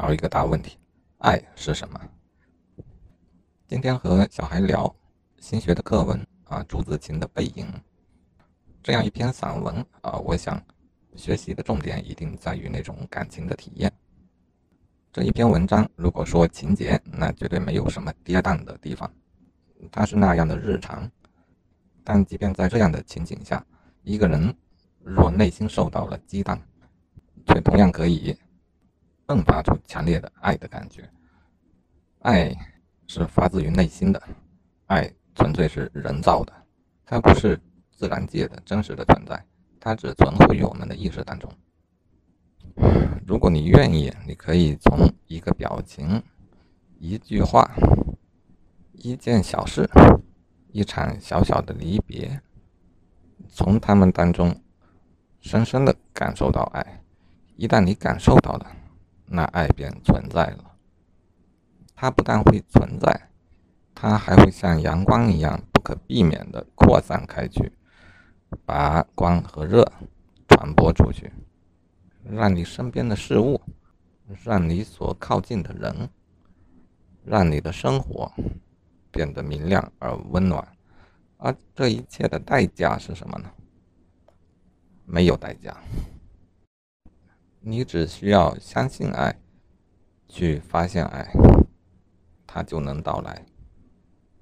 还有一个大问题：爱是什么？今天和小孩聊新学的课文啊，朱自清的《背影》这样一篇散文啊，我想学习的重点一定在于那种感情的体验。这一篇文章如果说情节，那绝对没有什么跌宕的地方，它是那样的日常。但即便在这样的情景下，一个人若内心受到了激荡，却同样可以迸发出强烈的爱的感觉。爱是发自于内心的，爱纯粹是人造的，它不是自然界的真实的存在，它只存活于我们的意识当中。如果你愿意，你可以从一个表情、一句话、一件小事。一场小小的离别，从他们当中深深的感受到爱。一旦你感受到了，那爱便存在了。它不但会存在，它还会像阳光一样不可避免的扩散开去，把光和热传播出去，让你身边的事物，让你所靠近的人，让你的生活。变得明亮而温暖，而这一切的代价是什么呢？没有代价，你只需要相信爱，去发现爱，它就能到来。